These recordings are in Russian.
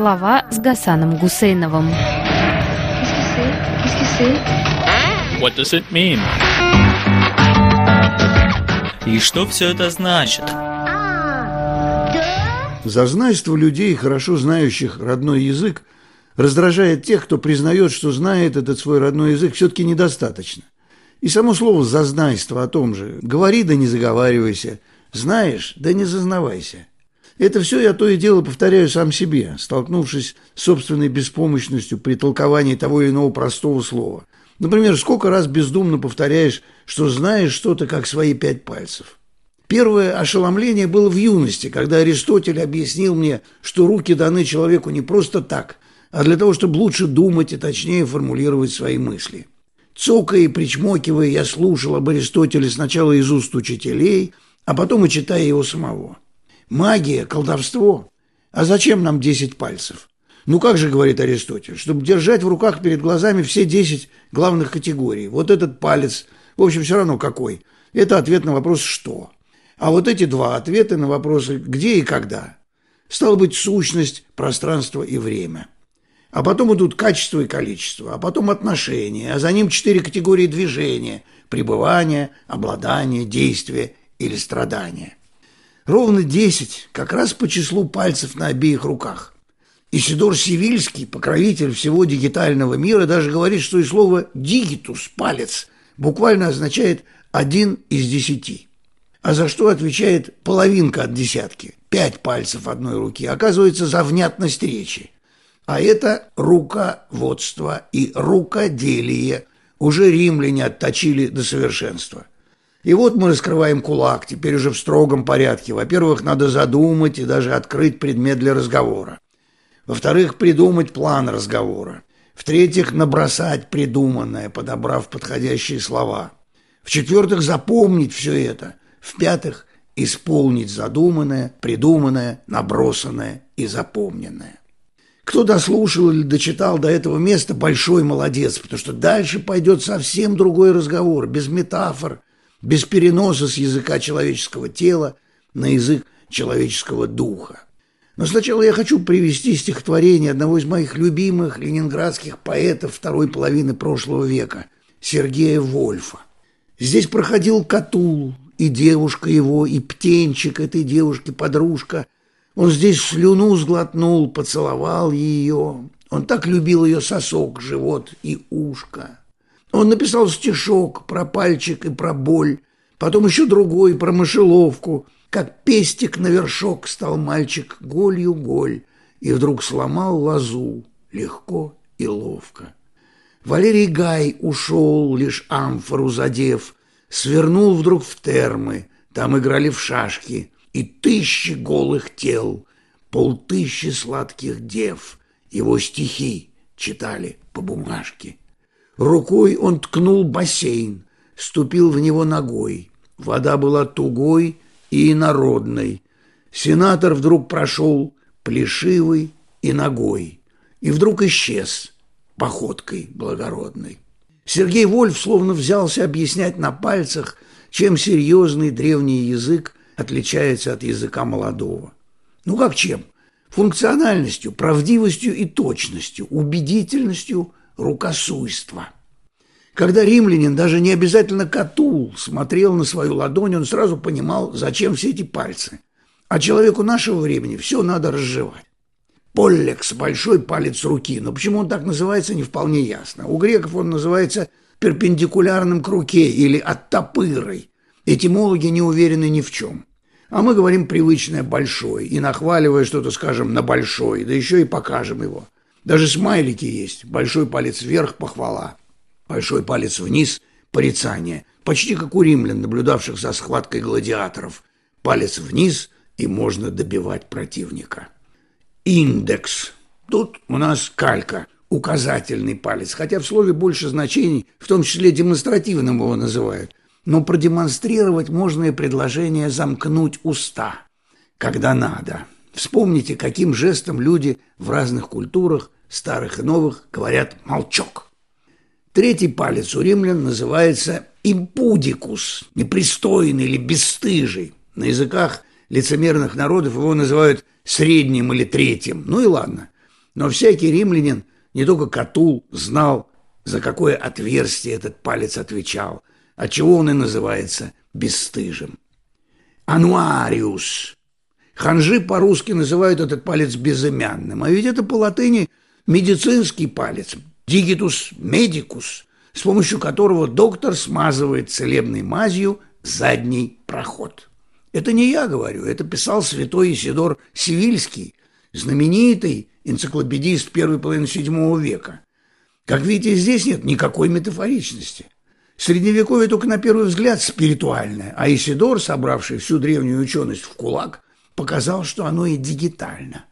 Слова с Гасаном Гусейновым. What does it mean? И что все это значит? Зазнайство людей, хорошо знающих родной язык, раздражает тех, кто признает, что знает этот свой родной язык, все-таки недостаточно. И само слово «зазнайство» о том же. Говори, да не заговаривайся. Знаешь, да не зазнавайся. Это все я то и дело повторяю сам себе, столкнувшись с собственной беспомощностью при толковании того или иного простого слова. Например, сколько раз бездумно повторяешь, что знаешь что-то, как свои пять пальцев. Первое ошеломление было в юности, когда Аристотель объяснил мне, что руки даны человеку не просто так, а для того, чтобы лучше думать и точнее формулировать свои мысли. Цокая и причмокивая, я слушал об Аристотеле сначала из уст учителей, а потом и читая его самого. Магия, колдовство. А зачем нам десять пальцев? Ну как же, говорит Аристотель, чтобы держать в руках перед глазами все десять главных категорий. Вот этот палец, в общем, все равно какой. Это ответ на вопрос «что?». А вот эти два ответа на вопросы «где» и «когда». Стало быть, сущность, пространство и время. А потом идут качество и количество, а потом отношения, а за ним четыре категории движения – пребывание, обладание, действие или страдание. Ровно десять, как раз по числу пальцев на обеих руках – Исидор Сивильский, покровитель всего дигитального мира, даже говорит, что и слово «дигитус» – «палец» буквально означает «один из десяти». А за что отвечает половинка от десятки? Пять пальцев одной руки. Оказывается, за внятность речи. А это руководство и рукоделие. Уже римляне отточили до совершенства. И вот мы раскрываем кулак, теперь уже в строгом порядке. Во-первых, надо задумать и даже открыть предмет для разговора. Во-вторых, придумать план разговора. В-третьих, набросать придуманное, подобрав подходящие слова. В-четвертых, запомнить все это. В-пятых, исполнить задуманное, придуманное, набросанное и запомненное. Кто дослушал или дочитал до этого места, большой молодец, потому что дальше пойдет совсем другой разговор, без метафор, без переноса с языка человеческого тела на язык человеческого духа. Но сначала я хочу привести стихотворение одного из моих любимых ленинградских поэтов второй половины прошлого века, Сергея Вольфа. Здесь проходил Катул, и девушка его, и птенчик этой девушки, подружка. Он здесь слюну сглотнул, поцеловал ее. Он так любил ее сосок, живот и ушко. Он написал стишок про пальчик и про боль, потом еще другой про мышеловку – как пестик на вершок стал мальчик голью голь и вдруг сломал лозу легко и ловко. Валерий Гай ушел, лишь амфору задев, свернул вдруг в термы, там играли в шашки, и тысячи голых тел, полтыщи сладких дев, его стихи читали по бумажке. Рукой он ткнул бассейн, ступил в него ногой. Вода была тугой, и инородной. Сенатор вдруг прошел плешивый и ногой, и вдруг исчез походкой благородной. Сергей Вольф словно взялся объяснять на пальцах, чем серьезный древний язык отличается от языка молодого. Ну как чем? Функциональностью, правдивостью и точностью, убедительностью рукосуйства – когда римлянин, даже не обязательно Катул, смотрел на свою ладонь, он сразу понимал, зачем все эти пальцы. А человеку нашего времени все надо разжевать. Поллекс – большой палец руки, но почему он так называется, не вполне ясно. У греков он называется перпендикулярным к руке или оттопырой. Этимологи не уверены ни в чем. А мы говорим привычное «большой» и, нахваливая что-то, скажем «на большой», да еще и покажем его. Даже смайлики есть. Большой палец вверх – похвала. Большой палец вниз – порицание, почти как у римлян, наблюдавших за схваткой гладиаторов. Палец вниз – и можно добивать противника. Индекс. Тут у нас калька, указательный палец, хотя в слове больше значений, в том числе демонстративным его называют. Но продемонстрировать можно и предложение замкнуть уста, когда надо. Вспомните, каким жестом люди в разных культурах, старых и новых, говорят «молчок». Третий палец у римлян называется импудикус, непристойный или бесстыжий. На языках лицемерных народов его называют средним или третьим. Ну и ладно. Но всякий римлянин, не только Катул, знал, за какое отверстие этот палец отвечал, отчего он и называется бесстыжим. Ануариус. Ханжи по-русски называют этот палец безымянным, а ведь это по латыни медицинский палец, дигитус медикус, с помощью которого доктор смазывает целебной мазью задний проход. Это не я говорю, это писал святой Исидор Сивильский, знаменитый энциклопедист первой половины VII века. Как видите, здесь нет никакой метафоричности. Средневековье только на первый взгляд спиритуальное, а Исидор, собравший всю древнюю ученость в кулак, показал, что оно и дигитально.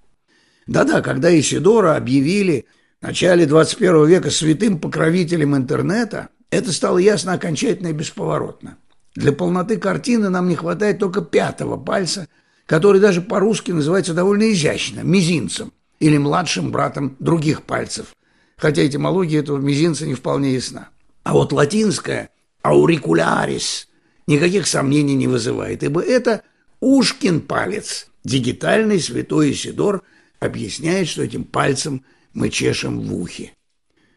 Да-да, когда Исидора объявили в начале 21 века святым покровителем интернета, это стало ясно окончательно и бесповоротно. Для полноты картины нам не хватает только пятого пальца, который даже по-русски называется довольно изящно – мизинцем или младшим братом других пальцев, хотя этимология этого мизинца не вполне ясна. А вот латинское «аурикулярис» никаких сомнений не вызывает, ибо это Ушкин палец. Дигитальный святой Исидор объясняет, что этим пальцем мы чешем в ухе.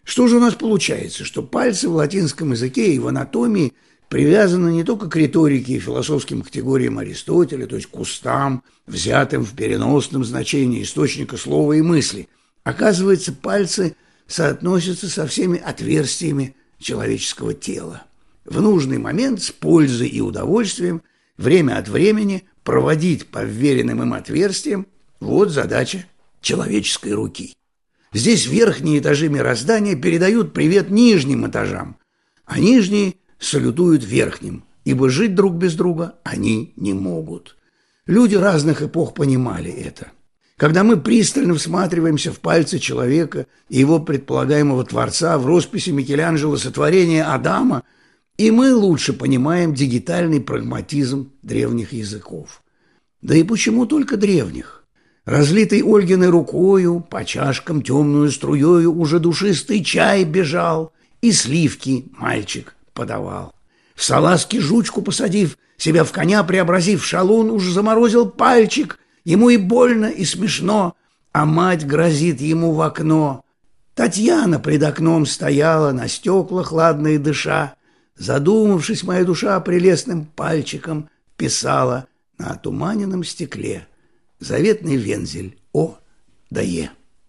Что же у нас получается? Что пальцы в латинском языке и в анатомии – привязана не только к риторике и философским категориям Аристотеля, то есть к устам, взятым в переносном значении источника слова и мысли. Оказывается, пальцы соотносятся со всеми отверстиями человеческого тела. В нужный момент с пользой и удовольствием время от времени проводить по вверенным им отверстиям – вот задача человеческой руки. Здесь верхние этажи мироздания передают привет нижним этажам, а нижние салютуют верхним, ибо жить друг без друга они не могут. Люди разных эпох понимали это. Когда мы пристально всматриваемся в пальцы человека и его предполагаемого Творца в росписи Микеланджело сотворения Адама, и мы лучше понимаем дигитальный прагматизм древних языков. Да и почему только древних? Разлитый Ольгиной рукою, по чашкам темную струею уже душистый чай бежал, и сливки мальчик подавал. В салазки жучку посадив, себя в коня преобразив, шалун уж заморозил пальчик, ему и больно, и смешно, а мать грозит ему в окно. Татьяна пред окном стояла, на стеклах ладные дыша, задумавшись, моя душа прелестным пальчиком писала на отуманенном стекле заветный вензель О да Е.